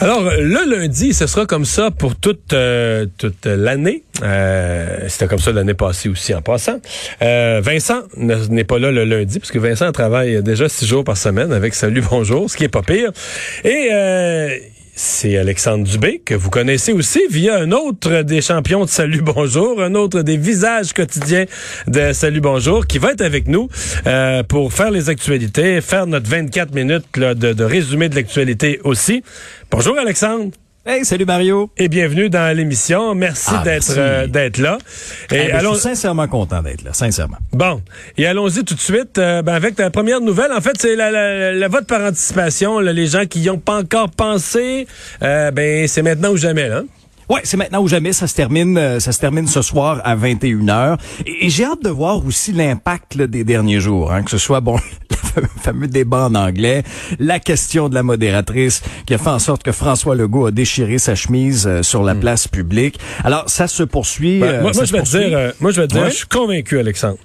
Alors, le lundi, ce sera comme ça pour toute, euh, toute l'année. Euh, C'était comme ça l'année passée aussi en passant. Euh, Vincent n'est pas là le lundi, parce que Vincent travaille déjà six jours par semaine avec Salut Bonjour, ce qui est pas pire. Et euh, c'est Alexandre Dubé, que vous connaissez aussi via un autre des champions de Salut Bonjour, un autre des visages quotidiens de Salut Bonjour, qui va être avec nous euh, pour faire les actualités, faire notre 24 minutes de résumé de l'actualité aussi. Bonjour Alexandre. Hey, salut Mario. Et bienvenue dans l'émission. Merci Ah, d'être euh, d'être là. Et Eh ben, allons- Je suis sincèrement content d'être là, sincèrement. Bon, et allons-y tout de suite euh, ben, avec la première nouvelle. En fait, c'est la, la- le vote par anticipation. là, les gens qui y ont pas encore pensé, euh, ben c'est maintenant ou jamais. Là. Ouais, c'est maintenant ou jamais, ça se termine euh, ça se termine ce soir à 21h et, et j'ai hâte de voir aussi l'impact des derniers jours, hein, que ce soit bon le fameux débat en anglais, la question de la modératrice qui a fait en sorte que François Legault a déchiré sa chemise euh, sur la place publique. Alors ça se poursuit Ben, euh, moi, ça moi, se je vais te poursuit. dire, euh, moi je vais te dire, je suis convaincu, Alexandre,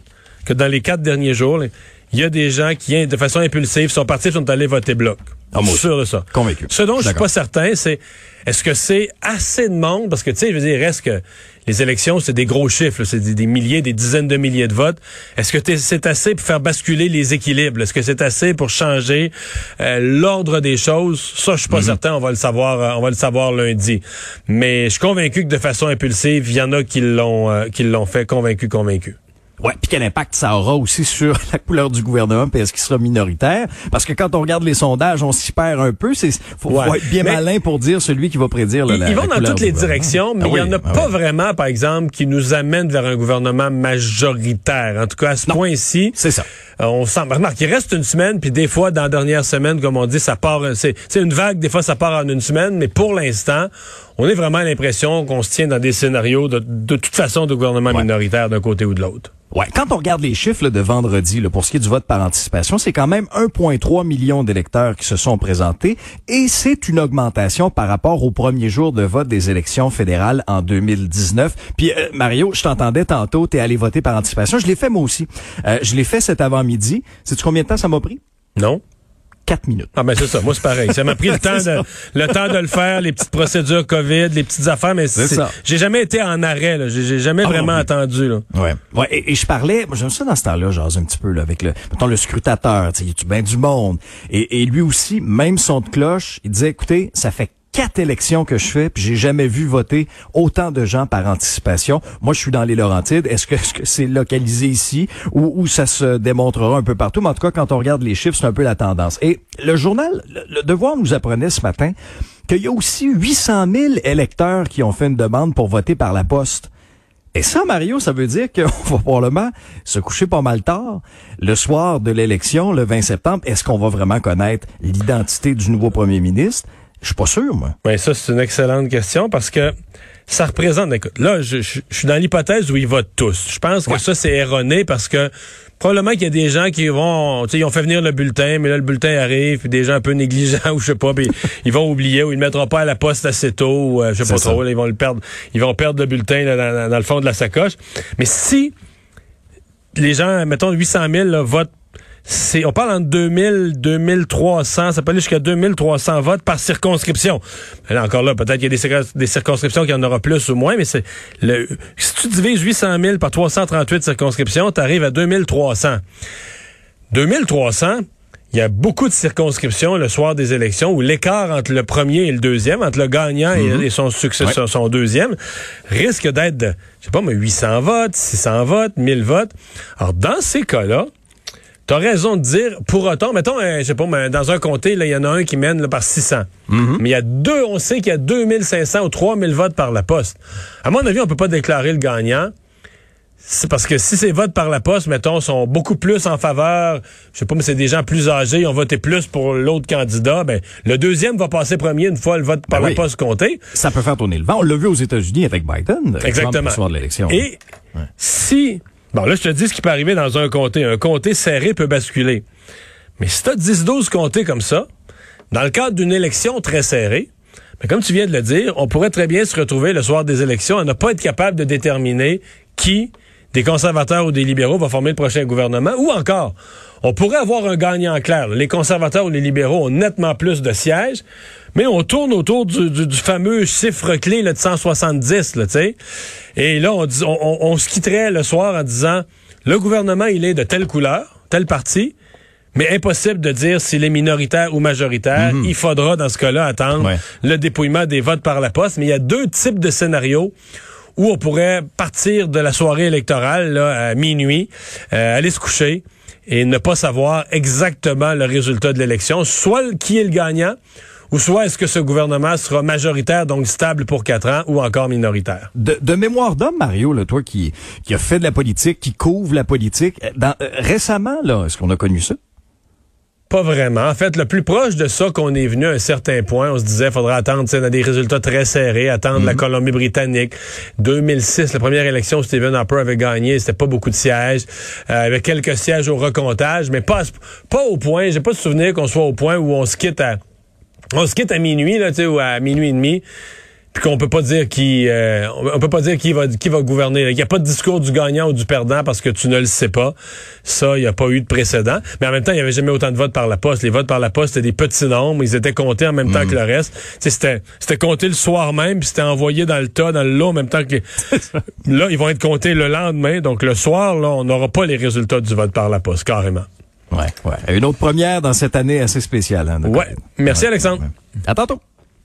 que dans les quatre derniers jours, il y a des gens qui, de façon impulsive, sont partis, sont allés voter bloc. Ah, moi je suis sûr de ça. Convaincu. Ce dont je suis pas certain, c'est est-ce que c'est assez de monde? Parce que tu sais, je veux dire, reste que les élections, c'est des gros chiffres, c'est des, des milliers, des dizaines de milliers de votes. Est-ce que c'est assez pour faire basculer les équilibres? Est-ce que c'est assez pour changer euh, l'ordre des choses? Ça, je suis pas Mhm. certain. On va le savoir, euh, on va le savoir lundi. Mais je suis convaincu que de façon impulsive, il y en a qui l'ont, euh, qui l'ont fait. Convaincu, convaincu. Ouais, puis quel impact ça aura aussi sur la couleur du gouvernement, puis est-ce qu'il sera minoritaire Parce que quand on regarde les sondages, on s'y perd un peu. C'est faut, Ouais. faut être bien Mais- malin pour dire celui qui va prédire là, Ils, la, ils vont la dans toutes les directions, mais Ah il y oui, en a ah pas oui. vraiment, par exemple, qui nous amène vers un gouvernement majoritaire. En tout cas, à ce point-ci, C'est ça. euh, on sent. Remarque, il reste une semaine, puis des fois, dans la dernière semaine, comme on dit, ça part. c'est une vague. Des fois, ça part en une semaine, mais pour l'instant, on a vraiment l'impression qu'on se tient dans des scénarios de, de toute façon de gouvernement Ouais. minoritaire d'un côté ou de l'autre. Ouais, quand on regarde les chiffres là, de vendredi là, pour ce qui est du vote par anticipation, c'est quand même 1,3 million d'électeurs qui se sont présentés et c'est une augmentation par rapport au premier jour de vote des élections fédérales en 2019. Puis euh, Mario, je t'entendais tantôt, t'es allé voter par anticipation. Je l'ai fait moi aussi. Euh, je l'ai fait cet avant-midi. Sais-tu combien de temps ça m'a pris? Non? Quatre minutes. Ah ben c'est ça, moi c'est pareil. Ça m'a pris le temps de le temps de le faire, les petites procédures Covid, les petites affaires, mais C'est j'ai jamais été en arrêt, là. J'ai j'ai jamais Ah, vraiment non, mais- attendu. Là. Ouais. Ouais. Et, et je parlais, moi j'aime ça dans ce temps-là, genre un petit peu là, avec le, mettons le scrutateur, tu sais, bien du monde? Et, et lui aussi, même son de cloche, il disait, écoutez, ça fait quatre élections que je fais, puis j'ai jamais vu voter autant de gens par anticipation. Moi, je suis dans les Laurentides. Est-ce que c'est localisé ici ou, ou ça se démontrera un peu partout? Mais en tout cas, quand on regarde les chiffres, c'est un peu la tendance. Et le journal, le, le Devoir nous apprenait ce matin qu'il y a aussi 800 000 électeurs qui ont fait une demande pour voter par la poste. Et ça, Mario, ça veut dire qu'on va probablement se coucher pas mal tard. Le soir de l'élection, le 20 septembre, est-ce qu'on va vraiment connaître l'identité du nouveau premier ministre? Je suis pas sûr, moi. Oui, ça, c'est une excellente question parce que ça représente. Écoute, là, je, je- je suis dans l'hypothèse où ils votent tous. Je pense que Ouais. ça, c'est erroné parce que probablement qu'il y a des gens qui vont. Tu sais, ils ont fait venir le bulletin, mais là, le bulletin arrive, puis des gens un peu négligents ou je sais pas, puis ils vont oublier ou ils le mettront pas à la poste assez tôt ou euh, je sais pas trop. là, ils vont le perdre. Ils vont perdre le bulletin là, dans, dans- dans le fond de la sacoche. Mais si les gens, mettons 800 000 là, votent c'est, on parle entre 2000, 2300, ça peut aller jusqu'à 2300 votes par circonscription. Mais là, encore là, peut-être qu'il y a des, circons- des circonscriptions qu'il y en aura plus ou moins, mais c'est le, si tu divises 800 000 par 338 circonscriptions, tu arrives à 2300. 2300, il y a beaucoup de circonscriptions le soir des élections où l'écart entre le premier et le deuxième, entre le gagnant et- et, son Ouais. son, deuxième, risque d'être de, je sais pas, mais 800 votes, 600 votes, 1000 votes. Alors, dans ces cas-là, T'as raison de dire, pour autant, mettons, euh, je sais pas, mais dans un comté, il y en a un qui mène là, par 600. Mais il y a deux, on sait qu'il y a 2500 ou 3000 votes par la poste. À mon avis, on peut pas déclarer le gagnant c'est parce que si ces votes par la poste, mettons, sont beaucoup plus en faveur, je sais pas, mais c'est des gens plus âgés, ils ont voté plus pour l'autre candidat, ben, le deuxième va passer premier une fois le vote par Ben la oui. poste compté. Ça peut faire tourner le vent. On l'a vu aux États-Unis avec Biden. Exactement. Le soir de l'élection. Et si, bon là, je te dis ce qui peut arriver dans un comté. Un comté serré peut basculer. Mais si t'as 10-12 comtés comme ça, dans le cadre d'une élection très serrée, ben, comme tu viens de le dire, on pourrait très bien se retrouver le soir des élections à ne pas être capable de déterminer qui des conservateurs ou des libéraux va former le prochain gouvernement, ou encore, on pourrait avoir un gagnant clair. Les conservateurs ou les libéraux ont nettement plus de sièges, mais on tourne autour du, du- du fameux chiffre clé là, de 170, là, tu sais. Et là, on, on, on- on se quitterait le soir en disant, le gouvernement, il est de telle couleur, tel parti, mais impossible de dire s'il est minoritaire ou majoritaire. Il faudra, dans ce cas-là, attendre Ouais. le dépouillement des votes par la poste. Mais il y a deux types de scénarios où on pourrait partir de la soirée électorale là, à minuit, euh, aller se coucher et ne pas savoir exactement le résultat de l'élection, soit qui est le gagnant, ou soit est-ce que ce gouvernement sera majoritaire, donc stable pour quatre ans, ou encore minoritaire. De, mémoire d'homme, Mario, là, toi qui, qui a fait de la politique, qui couvre la politique, euh, euh, récemment, là, est-ce qu'on a connu ça? Pas vraiment. En fait, le plus proche de ça qu'on est venu à un certain point, on se disait, faudra attendre, tu sais, dans des résultats très serrés, attendre la Colombie-Britannique. 2006, la première élection, où Stephen Harper avait gagné, c'était pas beaucoup de sièges, euh, avec quelques sièges au recomptage, mais pas, pas au point, j'ai pas de souvenir qu'on soit au point où on se quitte à, on se quitte à minuit, là, tu sais, ou à minuit et demi, puis qu'on peut pas dire qui, euh, on peut pas dire qui va, qui va gouverner. Il n'y a pas de discours du gagnant ou du perdant parce que tu ne le sais pas. Ça, il n'y a pas eu de précédent. Mais en même temps, il n'y avait jamais autant de votes par la poste. Les votes par la poste, c'était des petits nombres. Ils étaient comptés en même temps que le reste. Tu sais, c'était, c'était compté le soir même, puis c'était envoyé dans le tas, dans le lot en même temps que les... Là, ils vont être comptés le lendemain. Donc, le soir, là, on n'aura pas les résultats du vote par la poste, carrément. Ouais, ouais. Une autre première dans cette année assez spéciale. Hein, Ouais. Merci, Alexandre. À tantôt.